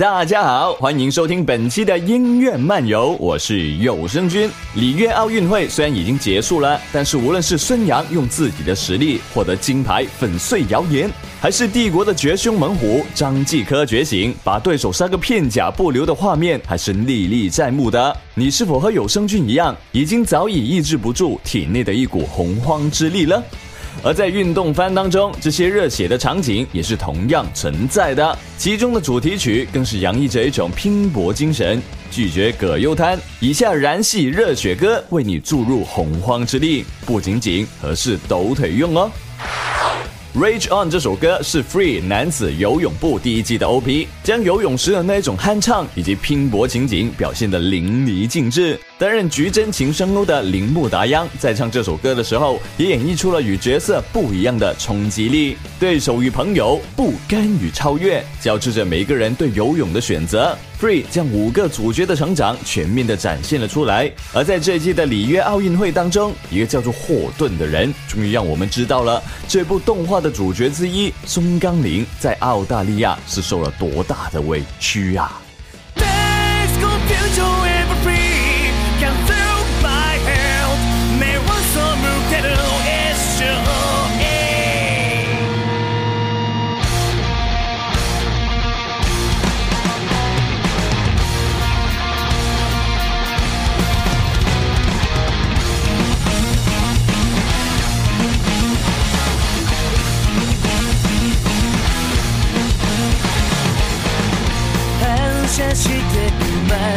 大家好，欢迎收听本期的音乐漫游，我是有声君。里约奥运会虽然已经结束了，但是无论是孙杨用自己的实力获得金牌粉碎谣言，还是帝国的绝凶猛虎张继科觉醒，把对手杀个片甲不留的画面，还是历历在目的。你是否和有声君一样，已经早已抑制不住体内的一股洪荒之力了？而在运动番当中，这些热血的场景也是同样存在的，其中的主题曲更是洋溢着一种拼搏精神，拒绝葛优瘫，以下燃系热血歌为你注入洪荒之力，不仅仅合适抖腿用哦。《Rage On》这首歌是《Free 男子游泳部》第一季的 OP，将游泳时的那种酣畅以及拼搏情景表现得淋漓尽致。担任菊真琴声优的铃木达央，在唱这首歌的时候，也演绎出了与角色不一样的冲击力。对手与朋友，不甘与超越，交织着每个人对游泳的选择。Free 将五个主角的成长全面地展现了出来。而在这一季的里约奥运会当中，一个叫做霍顿的人，终于让我们知道了这部动画的主角之一松冈林在澳大利亚是受了多大的委屈啊！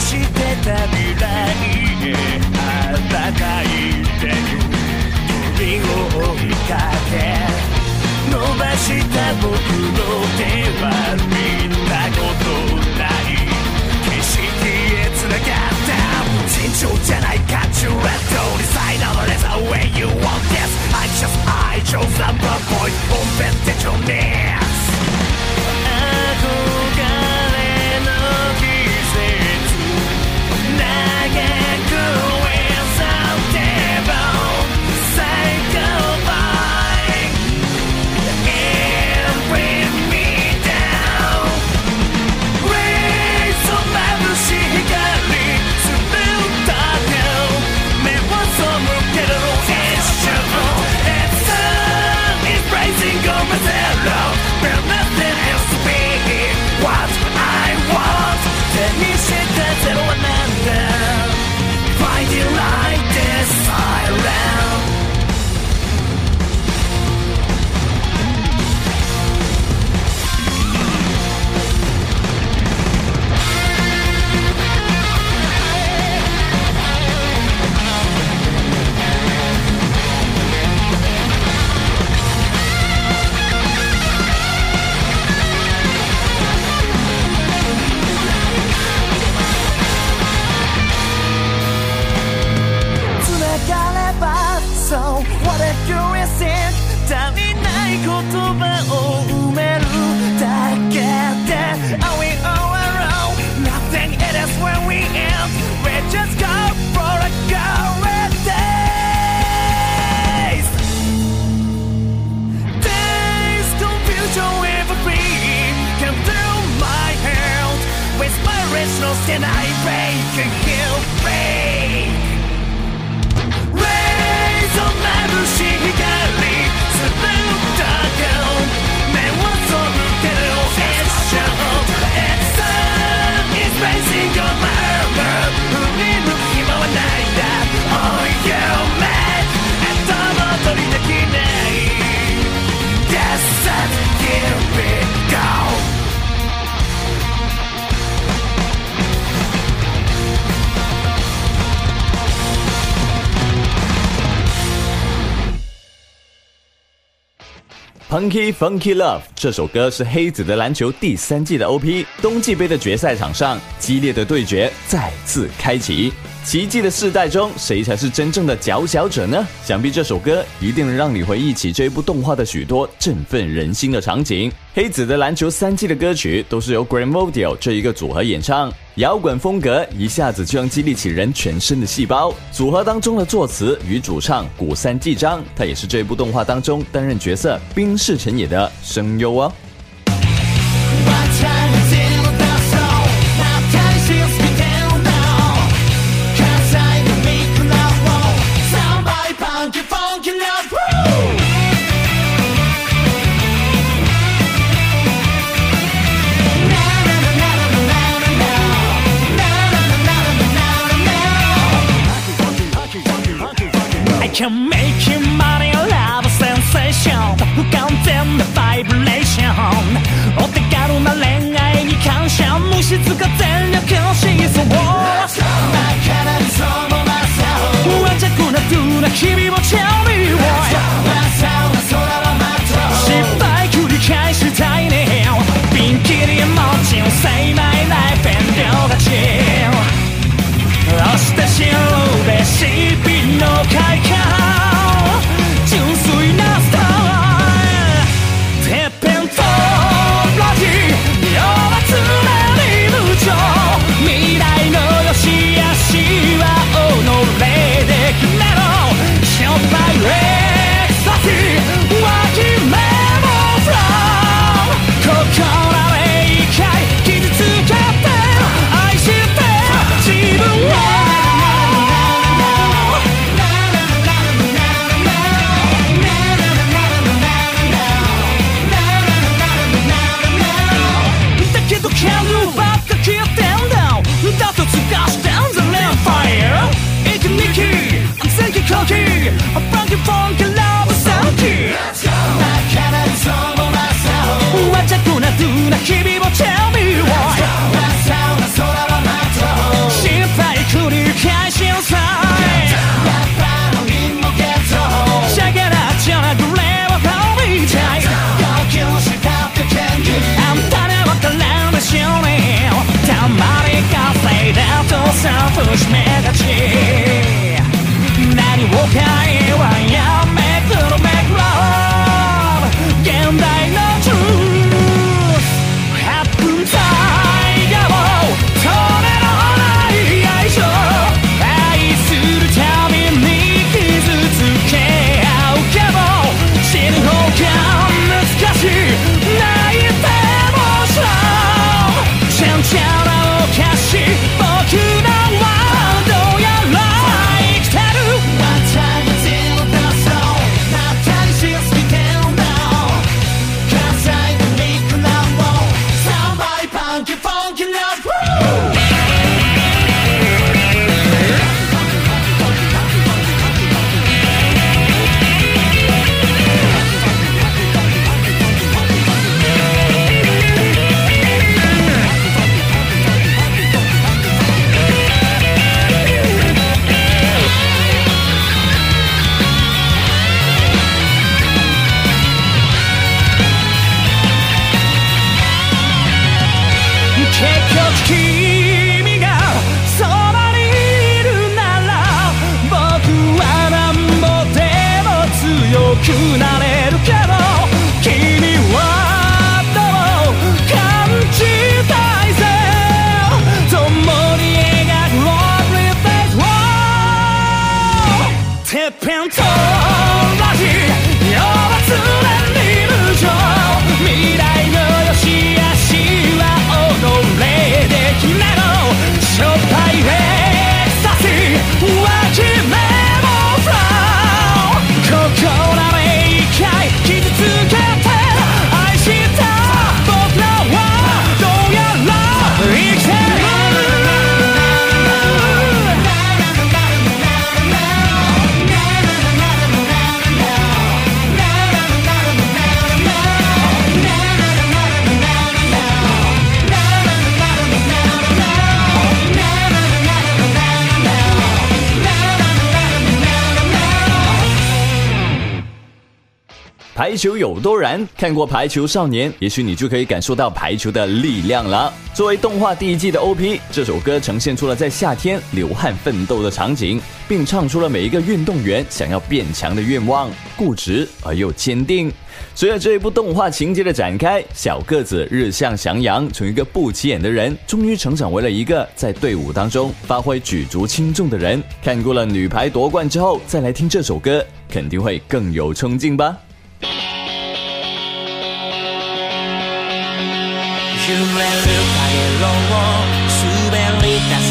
してた未来へ暖かいてに鳥を追いかけ伸ばした僕の手は見たことない景色へ繋がった尋常じゃないか You have to decide on the w y you want this I just I chose number point 本編手帳ね and I pray. Funky Funky Love 这首歌是《黑子的篮球》第三季的 OP。冬季杯的决赛场上，激烈的对决再次开启。奇迹的世代中，谁才是真正的佼佼者呢？想必这首歌一定能让你回忆起这部动画的许多振奋人心的场景。黑子的篮球三季的歌曲都是由 g r a e n m o d i o 这一个组合演唱，摇滚风格一下子就能激励起人全身的细胞。组合当中的作词与主唱古三季章，他也是这部动画当中担任角色冰室辰也的声优哦。つかつ pimp talk. 球有多燃？看过《排球少年》，也许你就可以感受到排球的力量了。作为动画第一季的 OP，这首歌呈现出了在夏天流汗奋斗的场景，并唱出了每一个运动员想要变强的愿望，固执而又坚定。随着这一部动画情节的展开，小个子日向翔阳从一个不起眼的人，终于成长为了一个在队伍当中发挥举足轻重的人。看过了女排夺冠之后，再来听这首歌，肯定会更有冲劲吧。揺れる影ロを滑り出す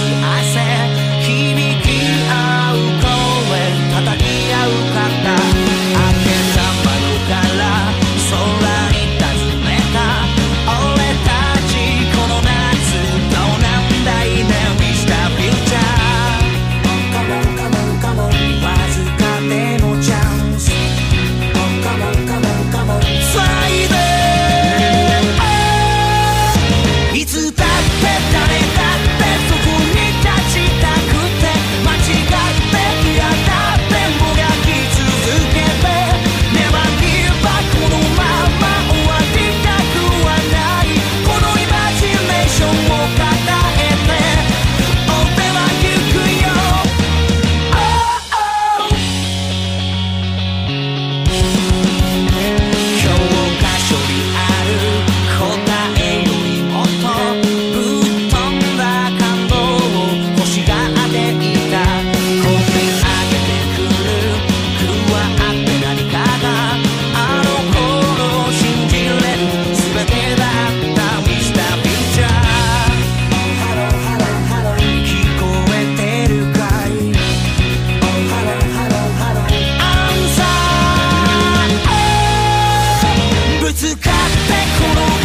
使ってこの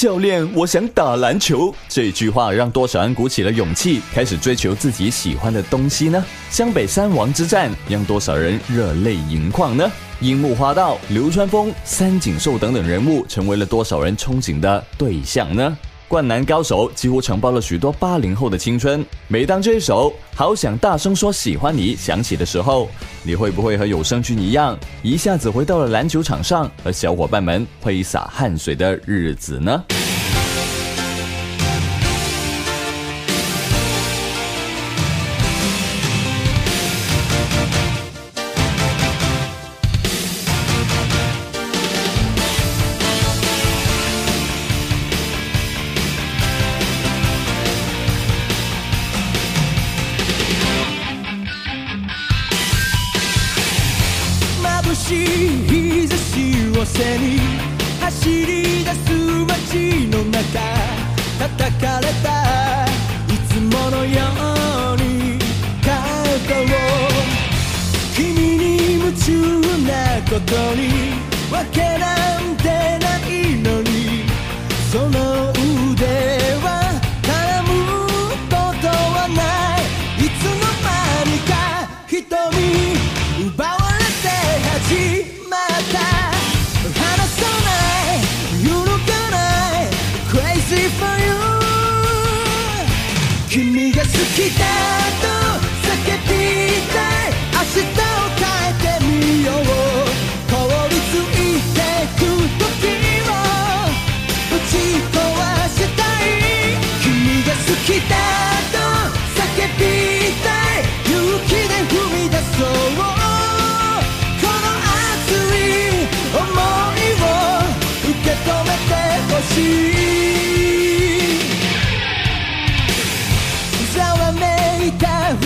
教练，我想打篮球。这句话让多少人鼓起了勇气，开始追求自己喜欢的东西呢？湘北三王之战让多少人热泪盈眶呢？樱木花道、流川枫、三井寿等等人物成为了多少人憧憬的对象呢？灌篮高手几乎承包了许多八零后的青春。每当这一首《好想大声说喜欢你》响起的时候，你会不会和有声君一样，一下子回到了篮球场上和小伙伴们挥洒汗水的日子呢？しい日差しを背に走り出す街の中叩かれたいつものようにカウを君に夢中なことにわけなんてないのにその来て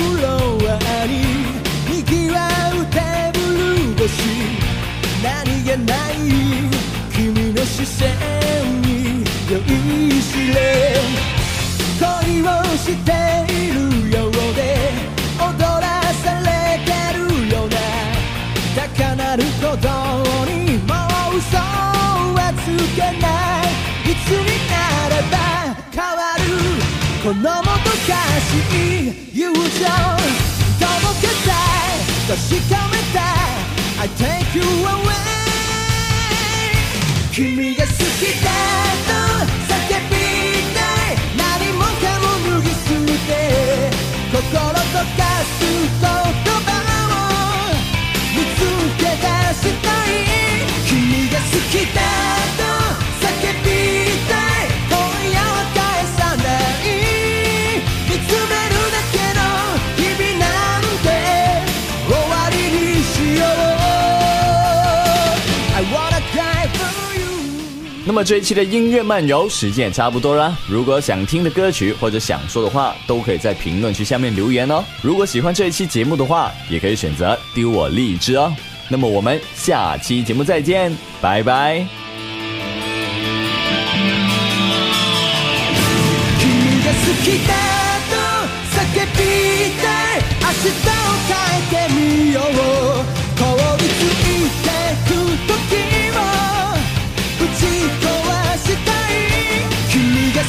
フロアににぎわうテーブル越し何気ない君の視線に酔いしれ恋をしているようで踊らされてるよな高鳴る鼓動にもう嘘はつけないいつになればこのもどかしい友情届けたい確かめたい I take you away 君が那么这一期的音乐漫游时间也差不多了。如果想听的歌曲或者想说的话，都可以在评论区下面留言哦。如果喜欢这一期节目的话，也可以选择丢我荔枝哦。那么我们下期节目再见，拜拜。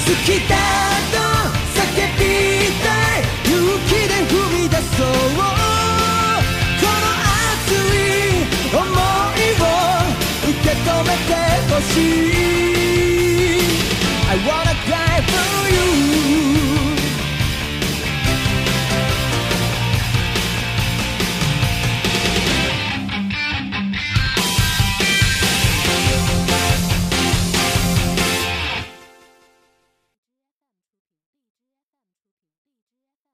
好きだと叫びたい勇気で踏み出そうこの熱い想いを受け止めてほしい